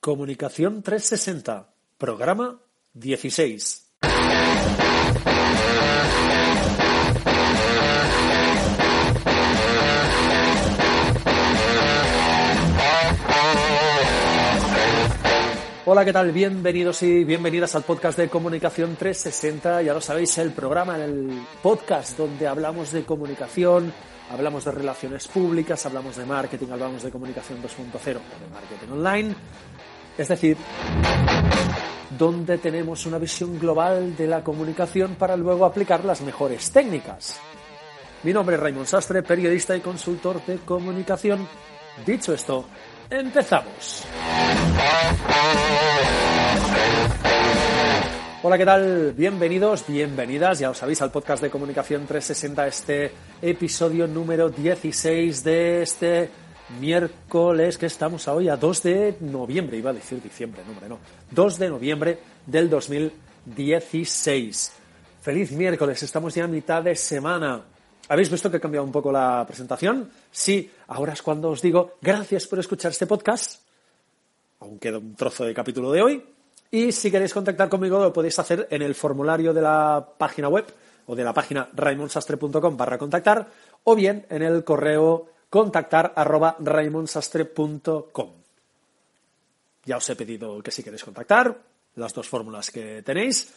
Comunicación 360, programa 16. Hola, ¿qué tal? Bienvenidos y bienvenidas al podcast de Comunicación 360. Ya lo sabéis, el programa, el podcast donde hablamos de comunicación, hablamos de relaciones públicas, hablamos de marketing, hablamos de comunicación 2.0 de marketing online. Es decir, donde tenemos una visión global de la comunicación para luego aplicar las mejores técnicas. Mi nombre es Raymond Sastre, periodista y consultor de comunicación. Dicho esto, empezamos. Hola, ¿qué tal? Bienvenidos, bienvenidas, ya os sabéis, al podcast de Comunicación 360, este episodio número 16 de este miércoles que estamos hoy a 2 de noviembre, iba a decir diciembre, no, hombre, no, 2 de noviembre del 2016. Feliz miércoles, estamos ya a mitad de semana. ¿Habéis visto que he cambiado un poco la presentación? Sí, ahora es cuando os digo gracias por escuchar este podcast. Aún queda un trozo de capítulo de hoy. Y si queréis contactar conmigo lo podéis hacer en el formulario de la página web o de la página raimonsastre.com barra contactar o bien en el correo contactar arroba raimonsastre.com. Ya os he pedido que si queréis contactar, las dos fórmulas que tenéis.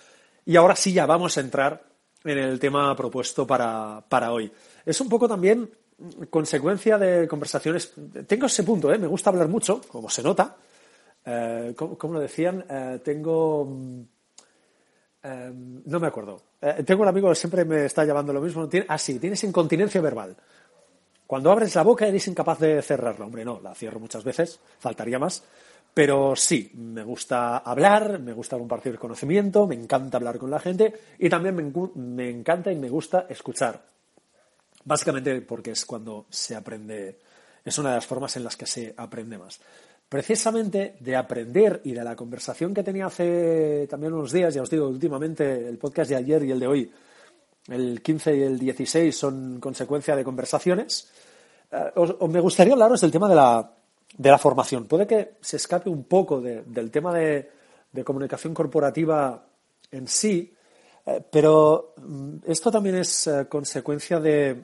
Y ahora sí ya vamos a entrar en el tema propuesto para, para hoy. Es un poco también consecuencia de conversaciones. Tengo ese punto, ¿eh? me gusta hablar mucho, como se nota. Eh, ¿cómo, lo decían? Eh, tengo. eh, no me acuerdo. Tengo un amigo que siempre me está llamando lo mismo. Ah, sí, tienes incontinencia verbal. Cuando abres la boca eres incapaz de cerrarla. Hombre, no, la cierro muchas veces, faltaría más. Pero sí, me gusta hablar, me gusta compartir conocimiento, me encanta hablar con la gente y también me, me encanta y me gusta escuchar. Básicamente porque es cuando se aprende, es una de las formas en las que se aprende más. Precisamente de aprender y de la conversación que tenía hace también unos días, ya os digo, últimamente el podcast de ayer y el de hoy, el 15 y el 16 son consecuencia de conversaciones. Eh, os- me gustaría hablaros del tema de la, de la formación. Puede que se escape un poco de- del tema de, de comunicación corporativa en sí, eh, pero mm, esto también es eh, consecuencia de,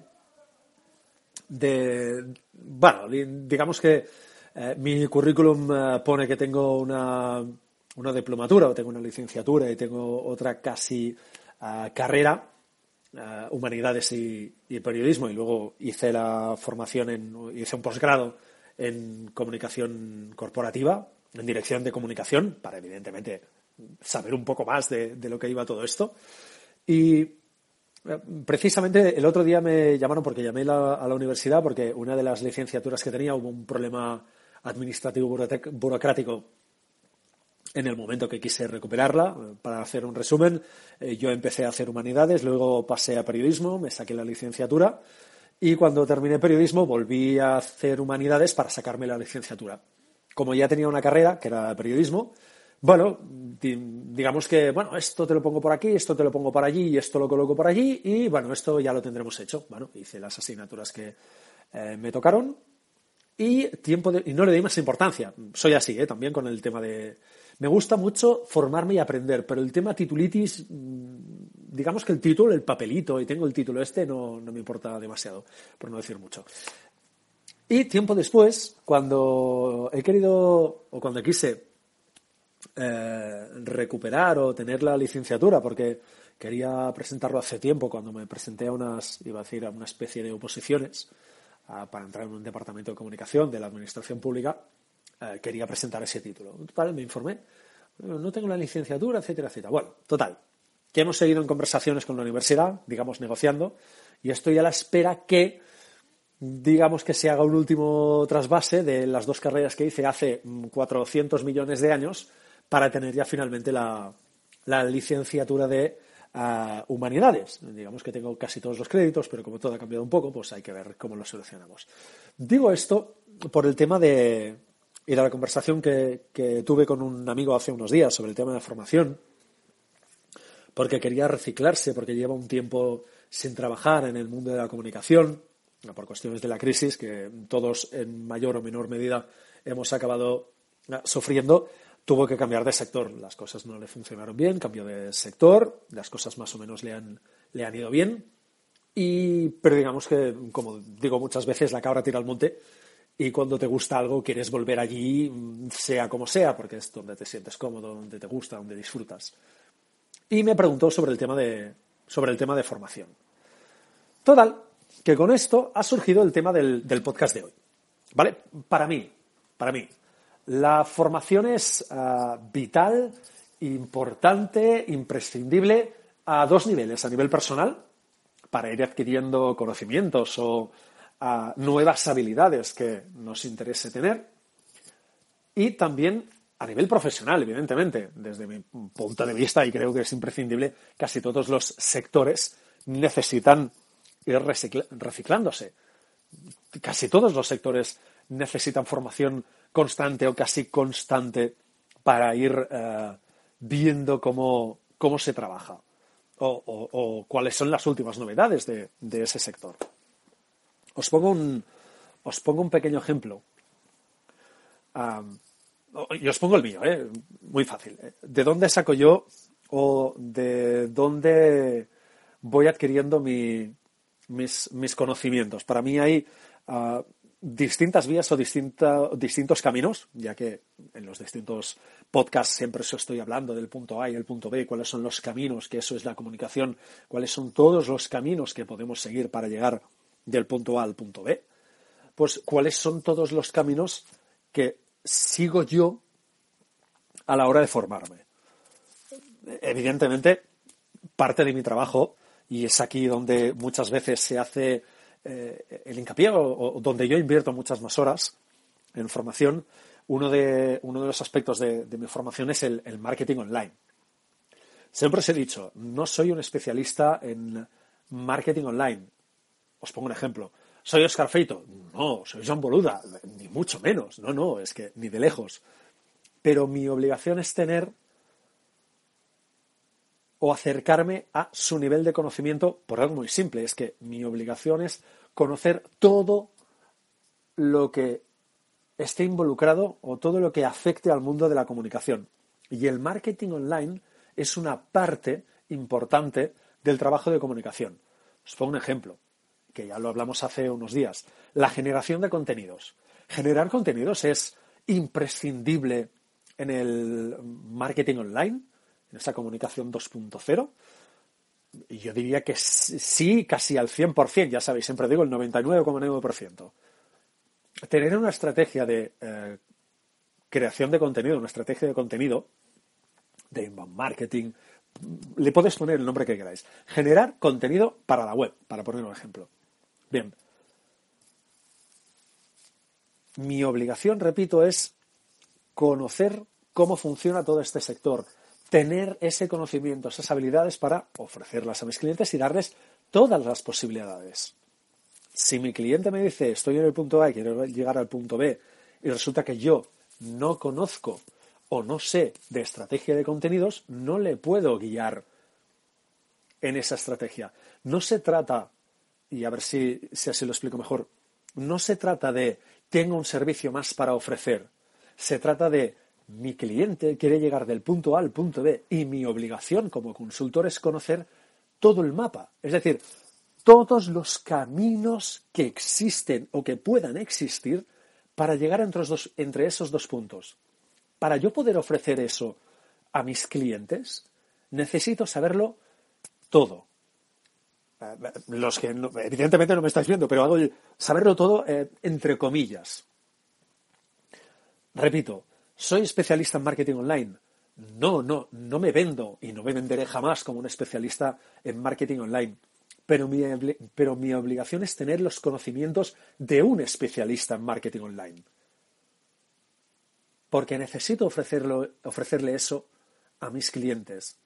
de bueno, di- digamos que eh, mi currículum pone que tengo una, una diplomatura o tengo una licenciatura y tengo otra casi carrera, ah, humanidades y, periodismo, y luego hice la formación en, hice un posgrado en comunicación corporativa, en dirección de comunicación, para evidentemente saber un poco más de, lo que iba todo esto. Y eh, Precisamente el otro día me llamaron porque llamé la- a la universidad porque una de las licenciaturas que tenía hubo un problema administrativo burocrático en el momento que quise recuperarla. Eh, Para hacer un resumen, eh, yo empecé a hacer humanidades, luego pasé a periodismo, me saqué la licenciatura y cuando terminé periodismo volví a hacer humanidades para sacarme la licenciatura. Como ya tenía una carrera, que era periodismo, bueno, di- digamos que, bueno, esto te lo pongo por aquí, esto te lo pongo por allí y esto lo coloco por allí y, bueno, esto ya lo tendremos hecho. Bueno, hice las asignaturas que eh, me tocaron y tiempo de- y no le doy más importancia. Soy así, ¿eh? también con el tema de... Me gusta mucho formarme y aprender, pero el tema titulitis, mm, digamos que el título, el papelito, y tengo el título este, no, no me importa demasiado, por no decir mucho. Y tiempo después, cuando he querido, o cuando quise eh, recuperar o tener la licenciatura, porque quería presentarlo hace tiempo, cuando me presenté a unas, iba a decir, a una especie de oposiciones para entrar en un departamento de comunicación de la administración pública, eh, quería presentar ese título. Total, me informé, no tengo la licenciatura, etcétera, etcétera. Bueno, total, que hemos seguido en conversaciones con la universidad, digamos, negociando, y estoy a la espera que digamos que se haga un último trasvase de las dos carreras que hice hace mm, 400 millones de años para tener ya finalmente la, licenciatura de ah, humanidades. Digamos que tengo casi todos los créditos, pero como todo ha cambiado un poco, pues hay que ver cómo lo solucionamos. Digo esto por el tema de y la conversación que, que tuve con un amigo hace unos días sobre el tema de formación, porque quería reciclarse, porque lleva un tiempo sin trabajar en el mundo de la comunicación, por cuestiones de la crisis, que todos en mayor o menor medida hemos acabado sufriendo, tuvo que cambiar de sector. Las cosas no le funcionaron bien, cambió de sector, las cosas más o menos le han, le han ido bien. Y, pero digamos que, como digo muchas veces, la cabra tira al monte y cuando te gusta algo quieres volver allí, sea como sea, porque es donde te sientes cómodo, donde te gusta, donde disfrutas. Y me preguntó sobre el tema de, sobre el tema de formación. Total, que con esto ha surgido el tema del, del podcast de hoy. ¿Vale? Para mí, para mí, la formación es uh, vital, importante, imprescindible a dos niveles. A nivel personal, para ir adquiriendo conocimientos o uh, nuevas habilidades que nos interese tener. Y también a nivel profesional, evidentemente, desde mi punto de vista, y creo que es imprescindible, casi todos los sectores necesitan ir reciclándose. Casi todos los sectores necesitan formación constante o casi constante para ir uh, viendo cómo, cómo, se trabaja o, o, o, cuáles son las últimas novedades de, de ese sector. Os pongo un, os pongo un pequeño ejemplo. Um, y os pongo el mío, ¿eh? muy fácil. ¿De dónde saco yo o de dónde voy adquiriendo mi, mis, mis, conocimientos? Para mí hay uh, distintas vías o distinta, distintos caminos, ya que en los distintos podcasts siempre os estoy hablando del punto A y el punto B, cuáles son los caminos, que eso es la comunicación, cuáles son todos los caminos que podemos seguir para llegar del punto A al punto B, pues cuáles son todos los caminos que sigo yo a la hora de formarme. Evidentemente, parte de mi trabajo, y es aquí donde muchas veces se hace eh, el hincapié o, donde yo invierto muchas más horas en formación, uno de, uno de los aspectos de, de mi formación es el, el, marketing online. Siempre os he dicho, no soy un especialista en marketing online. Os pongo un ejemplo. ¿Soy Oscar Feito? No, soy John Boluda, ni mucho menos. No, no, es que ni de lejos. Pero mi obligación es tener o acercarme a su nivel de conocimiento por algo muy simple. Es que mi obligación es conocer todo lo que esté involucrado o todo lo que afecte al mundo de la comunicación. Y el marketing online es una parte importante del trabajo de comunicación. Os pongo un ejemplo, que ya lo hablamos hace unos días. La generación de contenidos. Generar contenidos es imprescindible en el marketing online en esa comunicación 2.0? Y yo diría que sí, casi al 100%, ya sabéis, siempre digo el 99,9%. Tener una estrategia de eh, creación de contenido, una estrategia de contenido, de inbound marketing, le podéis poner el nombre que queráis. Generar contenido para la web, para poner un ejemplo. Bien. Mi obligación, repito, es conocer cómo funciona todo este sector, tener ese conocimiento, esas habilidades para ofrecerlas a mis clientes y darles todas las posibilidades. Si mi cliente me dice estoy en el punto A y quiero llegar al punto B y resulta que yo no conozco o no sé de estrategia de contenidos, no le puedo guiar en esa estrategia. No se trata, y a ver si, si así lo explico mejor, no se trata de tengo un servicio más para ofrecer. Se trata de mi cliente quiere llegar del punto A al punto B y mi obligación como consultor es conocer todo el mapa, es decir, todos los caminos que existen o que puedan existir para llegar entre, dos, entre esos dos puntos. Para yo poder ofrecer eso a mis clientes, necesito saberlo todo. Los que evidentemente no me estáis viendo, pero hago saberlo todo eh, entre comillas. Repito, ¿Soy especialista en marketing online? No, no, no me vendo y no me venderé jamás como un especialista en marketing online. Pero mi, obligación es tener los conocimientos de un especialista en marketing online. Porque necesito ofrecerle eso a mis clientes.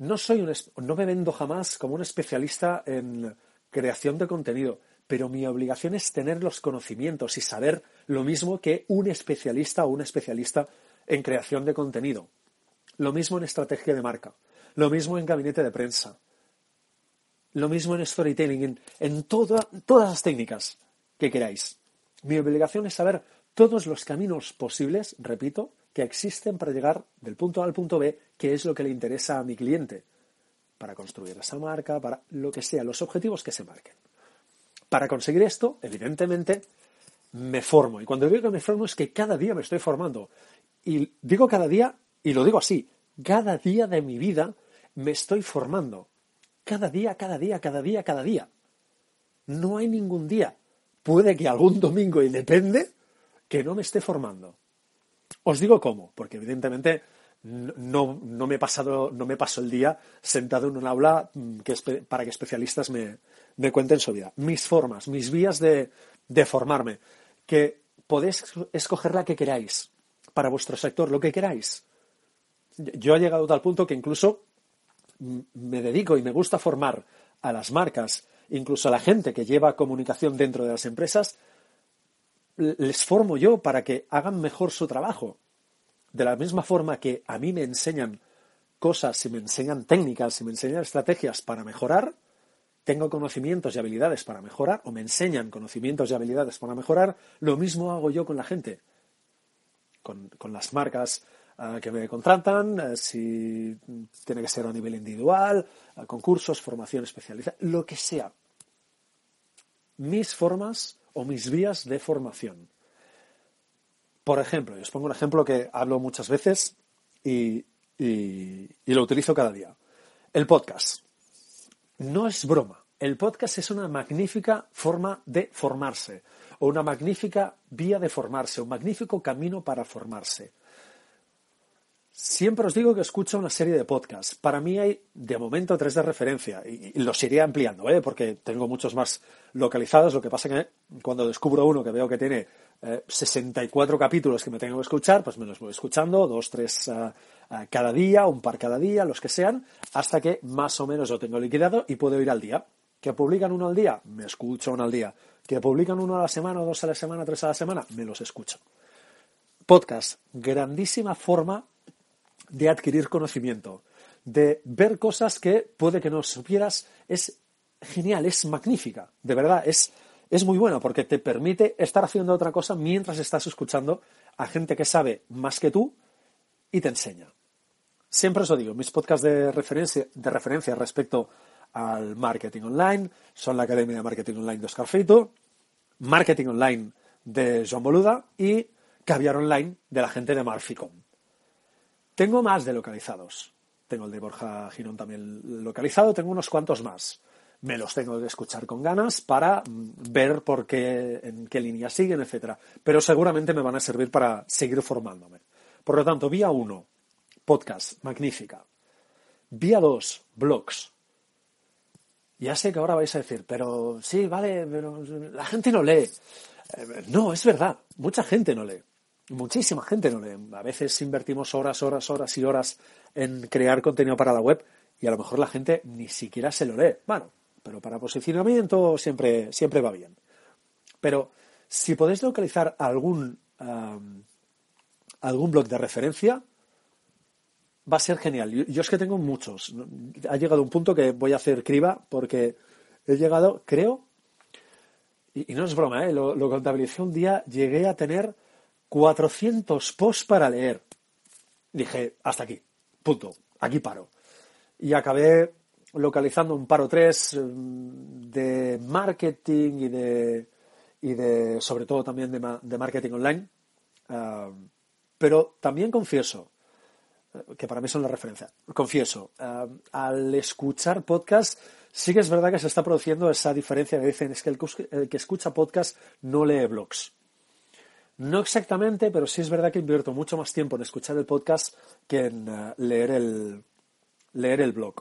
No, soy un, no me vendo jamás como un especialista en creación de contenido pero mi obligación es tener los conocimientos y saber lo mismo que un especialista o una especialista en creación de contenido. Lo mismo en estrategia de marca, lo mismo en gabinete de prensa, lo mismo en storytelling, en, en todas las técnicas que queráis. Mi obligación es saber todos los caminos posibles, repito, que existen para llegar del punto A al punto B, que es lo que le interesa a mi cliente, para construir esa marca, para lo que sea, los objetivos que se marquen. Para conseguir esto, evidentemente, me formo. Y cuando digo que me formo es que cada día me estoy formando. Y digo cada día, y lo digo así, cada día de mi vida me estoy formando. Cada día, cada día, cada día, cada día. No hay ningún día. Puede que algún domingo, y depende, que no me esté formando. Os digo cómo, porque evidentemente no, no, me he pasado, no me paso el día sentado en un aula mm, para que especialistas me, me, cuenten su vida. Mis formas, mis vías de, de formarme, que podéis escoger la que queráis para vuestro sector, lo que queráis. Yo he llegado a tal punto que incluso me dedico y me gusta formar a las marcas, incluso a la gente que lleva comunicación dentro de las empresas, les formo yo para que hagan mejor su trabajo. De la misma forma que a mí me enseñan cosas, y me enseñan técnicas, y me enseñan estrategias para mejorar, tengo conocimientos y habilidades para mejorar, o me enseñan conocimientos y habilidades para mejorar, lo mismo hago yo con la gente, con, con las marcas que me contratan, eh, si tiene que ser a nivel individual, concursos, formación especializada, lo que sea. Mis formas o mis vías de formación. Por ejemplo, os pongo un ejemplo que hablo muchas veces y, y lo utilizo cada día. El podcast. No es broma. El podcast es una magnífica forma de formarse o una magnífica vía de formarse, un magnífico camino para formarse. Siempre os digo que escucho una serie de podcasts. Para mí hay, de momento, tres de referencia y, los iré ampliando, ¿eh? porque tengo muchos más localizados. Lo que pasa que cuando descubro uno que veo que tiene 64 eh, capítulos que me tengo que escuchar, pues me los voy escuchando, dos, tres cada día, un par cada día, los que sean, hasta que más o menos lo tengo liquidado y puedo ir al día. ¿Que publican uno al día? Me escucho uno al día. ¿Que publican uno a la semana, dos a la semana, tres a la semana? Me los escucho. Podcast, grandísima forma de adquirir conocimiento, de ver cosas que puede que no supieras, es genial, es magnífica, de verdad, es, es muy bueno porque te permite estar haciendo otra cosa mientras estás escuchando a gente que sabe más que tú y te enseña. Siempre os lo digo, mis podcasts de referencia, de referencia respecto al marketing online son la Academia de Marketing Online de Oscar Feito, Marketing Online de Joan Boluda y Caviar Online de la gente de Marficom. Tengo más de localizados. Tengo el de Borja Girón también localizado, tengo unos cuantos más. Me los tengo que escuchar con ganas para mm, ver por qué, en qué línea siguen, etcétera. Pero seguramente me van a servir para seguir formándome. Por lo tanto, vía 1, podcast, magnífica. Vía 2, blogs. Ya sé que ahora vais a decir, pero sí, vale, pero la gente no lee. Eh, no, es verdad, mucha gente no lee muchísima gente no lee. A veces invertimos horas, horas, horas y horas en crear contenido para la web y a lo mejor la gente ni siquiera se lo lee. Bueno, pero para posicionamiento siempre, siempre va bien. Pero si podéis localizar algún, algún blog de referencia, va a ser genial. Yo, es que tengo muchos. Ha llegado un punto que voy a hacer criba porque he llegado, creo, y, no es broma, ¿eh? lo, lo contabilicé un día, llegué a tener 400 posts para leer. Dije, hasta aquí, punto, aquí paro. Y acabé localizando un paro tres mm, de marketing y de, y de sobre todo también de, marketing online. Ah, pero también confieso, eh, que para mí son la referencia, confieso, ah, al escuchar podcast, sí que es verdad que se está produciendo esa diferencia que dicen es que el que escucha podcast no lee blogs. No exactamente, pero sí es verdad que invierto mucho más tiempo en escuchar el podcast que en eh, leer, el, leer el blog.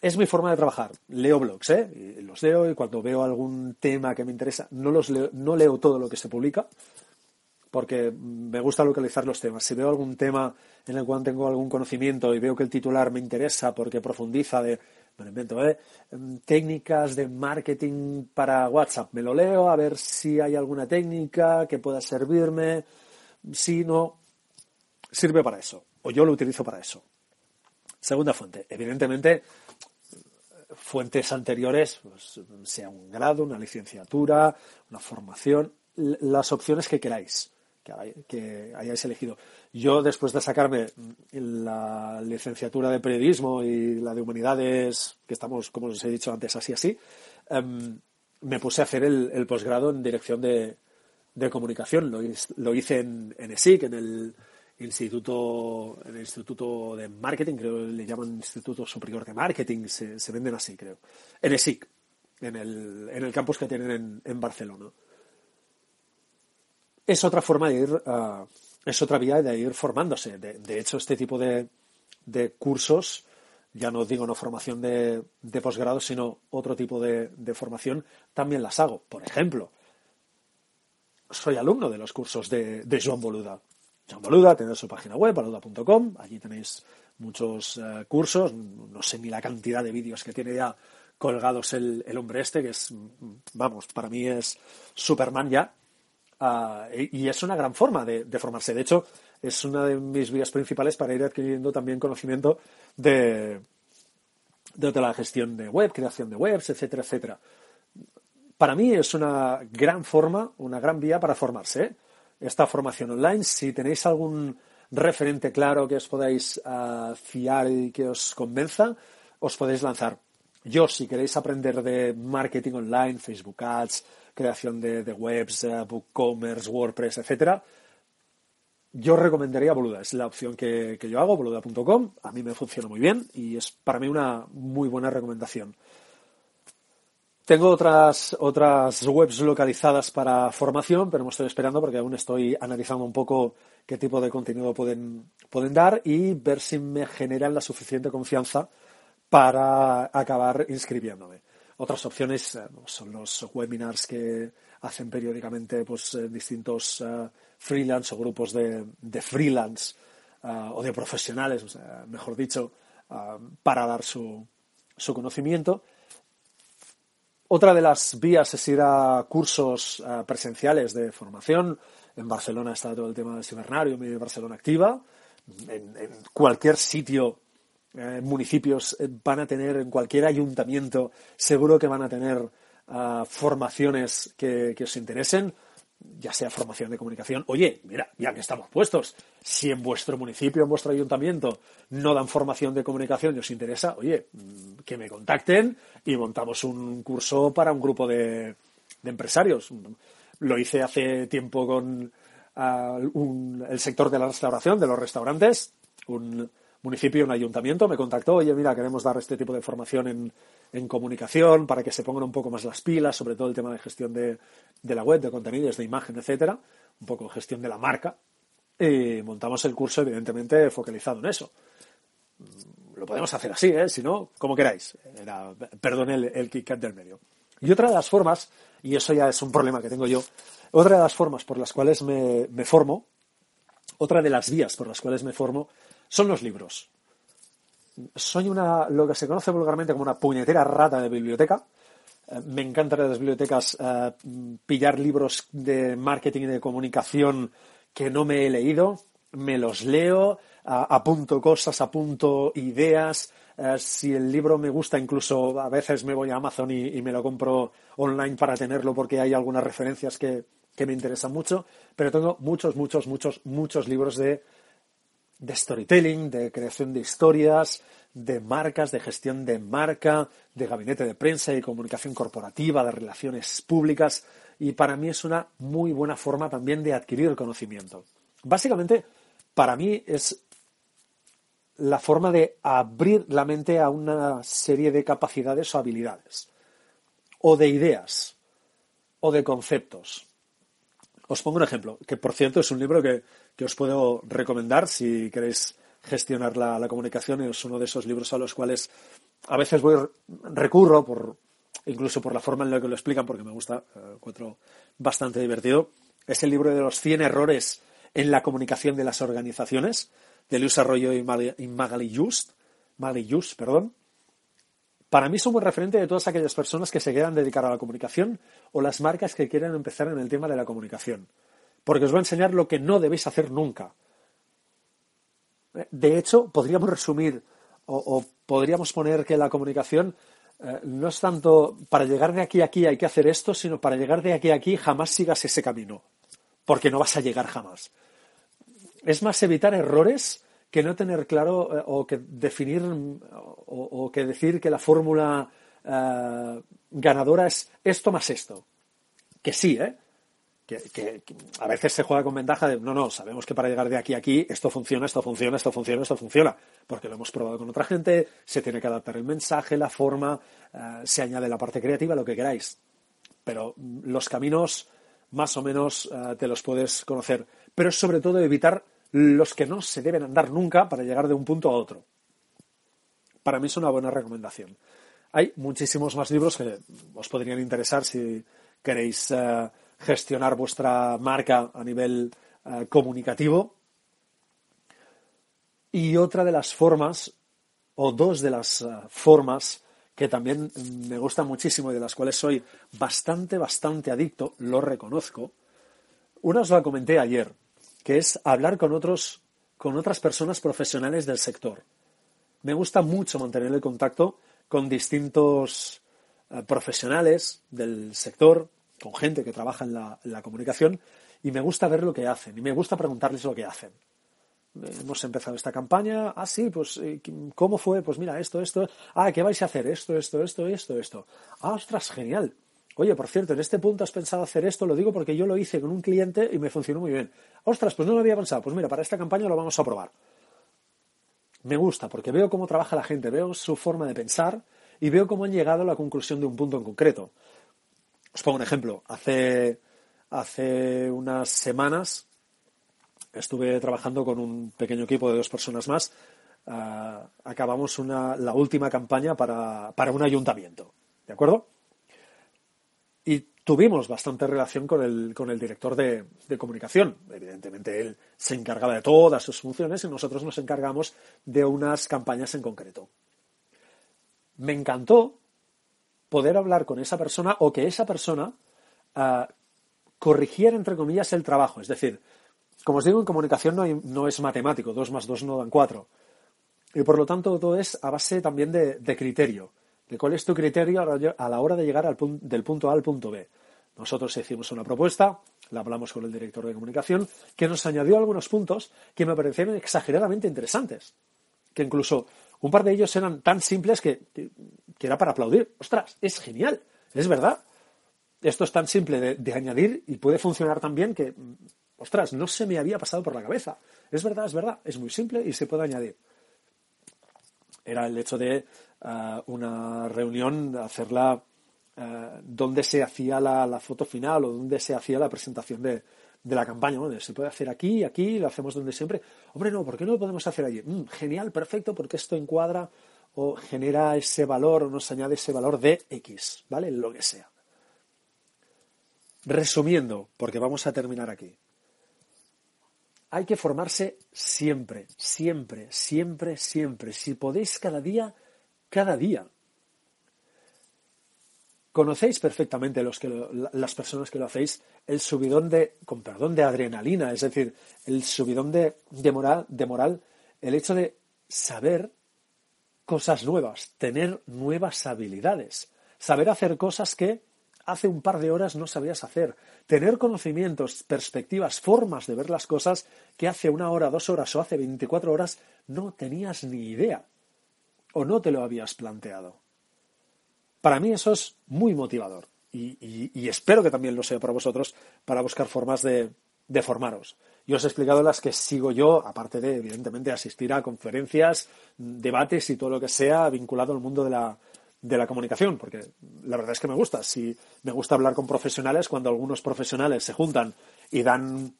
Es mi forma de trabajar. Leo blogs, ¿eh? los leo y cuando veo algún tema que me interesa, no, los leo, no leo todo lo que se publica, porque me gusta localizar los temas. Si veo algún tema en el cual tengo algún conocimiento y veo que el titular me interesa porque profundiza de me invento, ¿eh? Em, técnicas de marketing para WhatsApp. Me lo leo a ver si hay alguna técnica que pueda servirme. Si no, sirve para eso. O yo lo utilizo para eso. Segunda fuente. Evidentemente, fuentes anteriores, pues, sea un grado, una licenciatura, una formación, las opciones que queráis, que, hayáis elegido. Yo, después de sacarme la licenciatura de periodismo y la de humanidades, que estamos, como os he dicho antes, así, así, em, me puse a hacer el, posgrado en dirección de, comunicación. Lo, hice en, en ESIC, en el instituto, en el instituto de marketing, creo que le llaman Instituto Superior de Marketing, se, venden así, creo. En ESIC, en el, en el campus que tienen en, Barcelona. Es otra forma de ir, ah, es otra vía de ir formándose. De, hecho, este tipo de, de, cursos, ya no digo no formación de, de posgrado, sino otro tipo de, formación, también las hago. Por ejemplo, soy alumno de los cursos de, Joan Boluda. John Boluda, tenéis su página web, boluda.com, allí tenéis muchos eh, cursos, no sé ni la cantidad de vídeos que tiene ya colgados el, hombre este, que es, vamos, para mí es Superman ya, ah, y, es una gran forma de, formarse. De hecho, es una de mis vías principales para ir adquiriendo también conocimiento de, de la gestión de web, creación de webs, etcétera, etcétera. Para mí es una gran forma, una gran vía para formarse. ¿eh? esta formación online. Si tenéis algún referente claro que os podáis ah, fiar y que os convenza, os podéis lanzar. Yo, si queréis aprender de marketing online, Facebook Ads, creación de, webs, uh, BookCommerce, WordPress, etcétera, yo recomendaría Boluda. Es la opción que, que yo hago, boluda.com. A mí me funciona muy bien y es para mí una muy buena recomendación. Tengo otras, otras webs localizadas para formación, pero me estoy esperando porque aún estoy analizando un poco qué tipo de contenido pueden, pueden dar y ver si me generan la suficiente confianza para acabar inscribiéndome. Otras opciones eh, son los webinars que hacen periódicamente pues, eh, distintos uh, freelance o grupos de, de freelance o de profesionales, mejor dicho, para dar su, su conocimiento. Otra de las vías es ir a cursos eh, presenciales de formación. En Barcelona está todo el tema del cibernario, mi Barcelona Activa. En, cualquier sitio, eh, municipios eh, van a tener, en cualquier ayuntamiento, seguro que van a tener formaciones que, que os interesen ya sea formación de comunicación. Oye, mira, ya que estamos puestos, si en vuestro municipio, en vuestro ayuntamiento, no dan formación de comunicación y os interesa, oye, mm, que me contacten y montamos un curso para un grupo de, empresarios. Lo hice hace tiempo con ah, el sector de la restauración, de los restaurantes, un municipio, un ayuntamiento, me contactó, oye, mira, queremos dar este tipo de formación en, en comunicación para que se pongan un poco más las pilas, sobre todo el tema de gestión de, de la web, de contenidos, de imagen, etcétera, un poco gestión de la marca, y montamos el curso, evidentemente, focalizado en eso. Lo podemos hacer así, ¿eh? si no, como queráis. Era, perdón el, el kick del medio. Y otra de las formas, y eso ya es un problema que tengo yo, otra de las formas por las cuales me, me formo, otra de las vías por las cuales me formo, son los libros. Soy una, lo que se conoce vulgarmente como una puñetera rata de biblioteca. Eh, me encanta en las bibliotecas eh, pillar libros de marketing y de comunicación que no me he leído, me los leo, apunto cosas, apunto ideas. Eh, si el libro me gusta, incluso a veces me voy a Amazon y, me lo compro online para tenerlo porque hay algunas referencias que me interesan mucho. Pero tengo muchos, muchos, muchos, muchos libros de de storytelling, de creación de historias, de marcas, de gestión de marca, de gabinete de prensa y comunicación corporativa, de relaciones públicas, y para mí es una muy buena forma también de adquirir conocimiento. Básicamente, para mí es la forma de abrir la mente a una serie de capacidades o habilidades, o de ideas, o de conceptos. Os pongo un ejemplo, que por cierto es un libro que, os puedo recomendar si queréis gestionar la, comunicación. Es uno de esos libros a los cuales a veces voy recurro por incluso por la forma en la que lo explican, porque me gusta, eh, encuentro bastante divertido. Es el libro de los 100 errores en la comunicación de las organizaciones, de Luis Arroyo y Magali Just, Magali Just, perdón para mí es un referente de todas aquellas personas que se quieran dedicar a la comunicación o las marcas que quieran empezar en el tema de la comunicación. Porque os va a enseñar lo que no debéis hacer nunca. De hecho, podríamos resumir o, podríamos poner que la comunicación eh, no es tanto para llegar de aquí a aquí hay que hacer esto, sino para llegar de aquí a aquí jamás sigas ese camino, porque no vas a llegar jamás. Es más evitar errores que no tener claro eh, o que definir o, que decir que la fórmula eh, ganadora es esto más esto. Que sí, ¿eh? que, a veces se juega con ventaja de, no, no, sabemos que para llegar de aquí a aquí esto funciona, esto funciona, esto funciona, esto funciona, porque lo hemos probado con otra gente, se tiene que adaptar el mensaje, la forma, eh, se añade la parte creativa, lo que queráis. Pero los caminos más o menos te los puedes conocer, pero sobre todo evitar los que no se deben andar nunca para llegar de un punto a otro. Para mí es una buena recomendación. Hay muchísimos más libros que os podrían interesar si queréis eh, gestionar vuestra marca a nivel eh, comunicativo. Y otra de las formas, o dos de las eh, formas que también me gustan muchísimo y de las cuales soy bastante, bastante adicto, lo reconozco. Una os la comenté ayer, que es hablar con otros, con otras personas profesionales del sector. Me gusta mucho mantener el contacto con distintos eh, profesionales del sector, con gente que trabaja en la, comunicación y me gusta ver lo que hacen y me gusta preguntarles lo que hacen. Hemos empezado esta campaña, ah, sí, pues, eh, ¿cómo fue? Pues mira, esto, esto, ah, ¿qué vais a hacer? Esto, esto, esto, esto, esto. Ah, ostras, genial. Oye, por cierto, en este punto has pensado hacer esto, lo digo porque yo lo hice con un cliente y me funcionó muy bien. Ostras, pues no lo había pensado. Pues mira, para esta campaña lo vamos a probar. Me gusta porque veo cómo trabaja la gente, veo su forma de pensar y veo cómo han llegado a la conclusión de un punto en concreto. Os pongo un ejemplo. Hace, hace unas semanas estuve trabajando con un pequeño equipo de dos personas más. Ah, acabamos la última campaña para, un ayuntamiento. ¿De acuerdo? Tuvimos bastante relación con el, con el director de, de, comunicación. Evidentemente, él se encargaba de todas sus funciones y nosotros nos encargamos de unas campañas en concreto. Me encantó poder hablar con esa persona o que esa persona ah, corrigiera, entre comillas, el trabajo. Es decir, como os digo, en comunicación no, no, es matemático, dos más dos no dan cuatro. Y por lo tanto, todo es a base también de, criterio, de cuál es tu criterio a la hora de llegar al del punto A al punto B. Nosotros hicimos una propuesta, la hablamos con el director de comunicación, que nos añadió algunos puntos que me parecieron exageradamente interesantes. Que incluso un par de ellos eran tan simples que, era para aplaudir. Ostras, es genial, es verdad. Esto es tan simple de, añadir y puede funcionar tan bien que, ostras, no se me había pasado por la cabeza. Es verdad, es verdad, es muy simple y se puede añadir. Era el hecho de eh, una reunión, hacerla eh, donde se hacía la, foto final o donde se hacía la presentación de, de la campaña, ¿no? se puede hacer aquí, aquí, lo hacemos donde siempre. Hombre, no, ¿por qué no lo podemos hacer allí? Mm, genial, perfecto, porque esto encuadra o genera ese valor o nos añade ese valor de X, ¿vale? Lo que sea. Resumiendo, porque vamos a terminar aquí. Hay que formarse siempre, siempre, siempre, siempre. Si podéis cada día, cada día. Conocéis perfectamente los que las personas que lo hacéis el subidón de, con perdón, de adrenalina, es decir, el subidón de, de, moral, de moral, el hecho de saber cosas nuevas, tener nuevas habilidades, saber hacer cosas que hace un par de horas no sabías hacer, tener conocimientos, perspectivas, formas de ver las cosas que hace una hora, dos horas o hace 24 horas no tenías ni idea o no te lo habías planteado. Para mí eso es muy motivador y, espero que también lo sea para vosotros para buscar formas de, formaros. Yo os he explicado las que sigo yo, aparte de, evidentemente, asistir a conferencias, debates y todo lo que sea vinculado al mundo de la, de la comunicación, porque la verdad es que me gusta. Si me gusta hablar con profesionales, cuando algunos profesionales se juntan y dan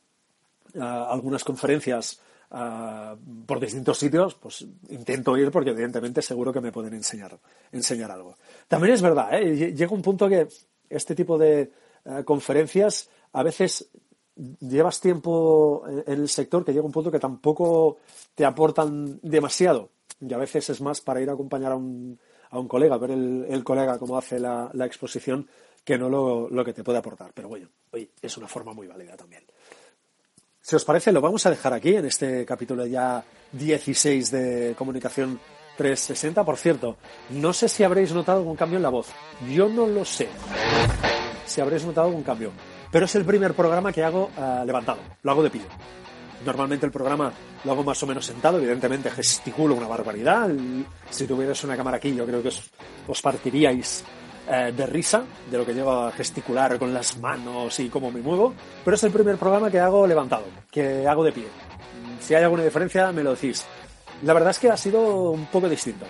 ah, algunas conferencias Ah, por distintos sitios, pues intento ir porque evidentemente seguro que me pueden enseñar, enseñar algo. También es verdad, ¿eh? llega un punto que este tipo de eh, conferencias a veces llevas tiempo en el sector que llega un punto que tampoco te aportan demasiado y a veces es más para ir a acompañar a un, a un colega, ver el, colega cómo hace la, exposición que no lo, lo, que te puede aportar. Pero bueno, oye, es una forma muy válida también. Si os parece, lo vamos a dejar aquí en este capítulo ya 16 de comunicación 360. Por cierto, no sé si habréis notado algún cambio en la voz. Yo no lo sé si habréis notado algún cambio. Pero es el primer programa que hago uh, levantado, lo hago de pie. Normalmente el programa lo hago más o menos sentado, evidentemente gesticulo una barbaridad. Si tuvierais una cámara aquí, yo creo que os partiríais eh, de risa de lo que llevo a gesticular con las manos y cómo me muevo. Pero es el primer programa que hago levantado, que hago de pie. Si hay alguna diferencia, me lo decís. La verdad es que ha sido un poco distinto.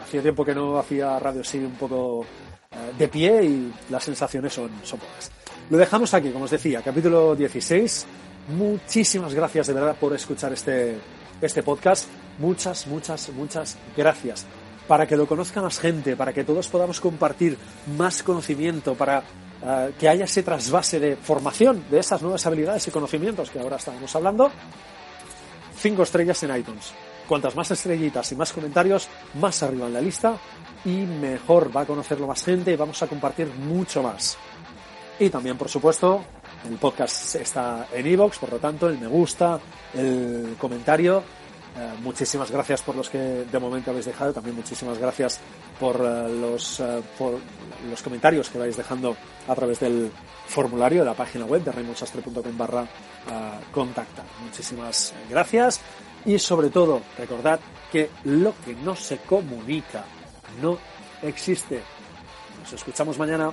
Hacía tiempo que no hacía radio así un poco eh, de pie y las sensaciones son, son pocas. Lo dejamos aquí, como os decía, capítulo 16. Muchísimas gracias de verdad por escuchar este, este podcast. Muchas, muchas, muchas gracias. Para que lo conozca más gente, para que todos podamos compartir más conocimiento, para uh, que haya ese trasvase de formación de esas nuevas habilidades y conocimientos que ahora estábamos hablando. Cinco estrellas en iTunes. Cuantas más estrellitas y más comentarios, más arriba en la lista y mejor va a conocerlo más gente y vamos a compartir mucho más. Y también, por supuesto, el podcast está en iVoox, por lo tanto, el me gusta, el comentario. Eh, muchísimas gracias por los que de momento habéis dejado. También muchísimas gracias por, eh, los, eh, por los comentarios que vais dejando a través del formulario de la página web de raymonsastre.com barra contacta. Muchísimas gracias y sobre todo recordad que lo que no se comunica no existe. Nos escuchamos mañana.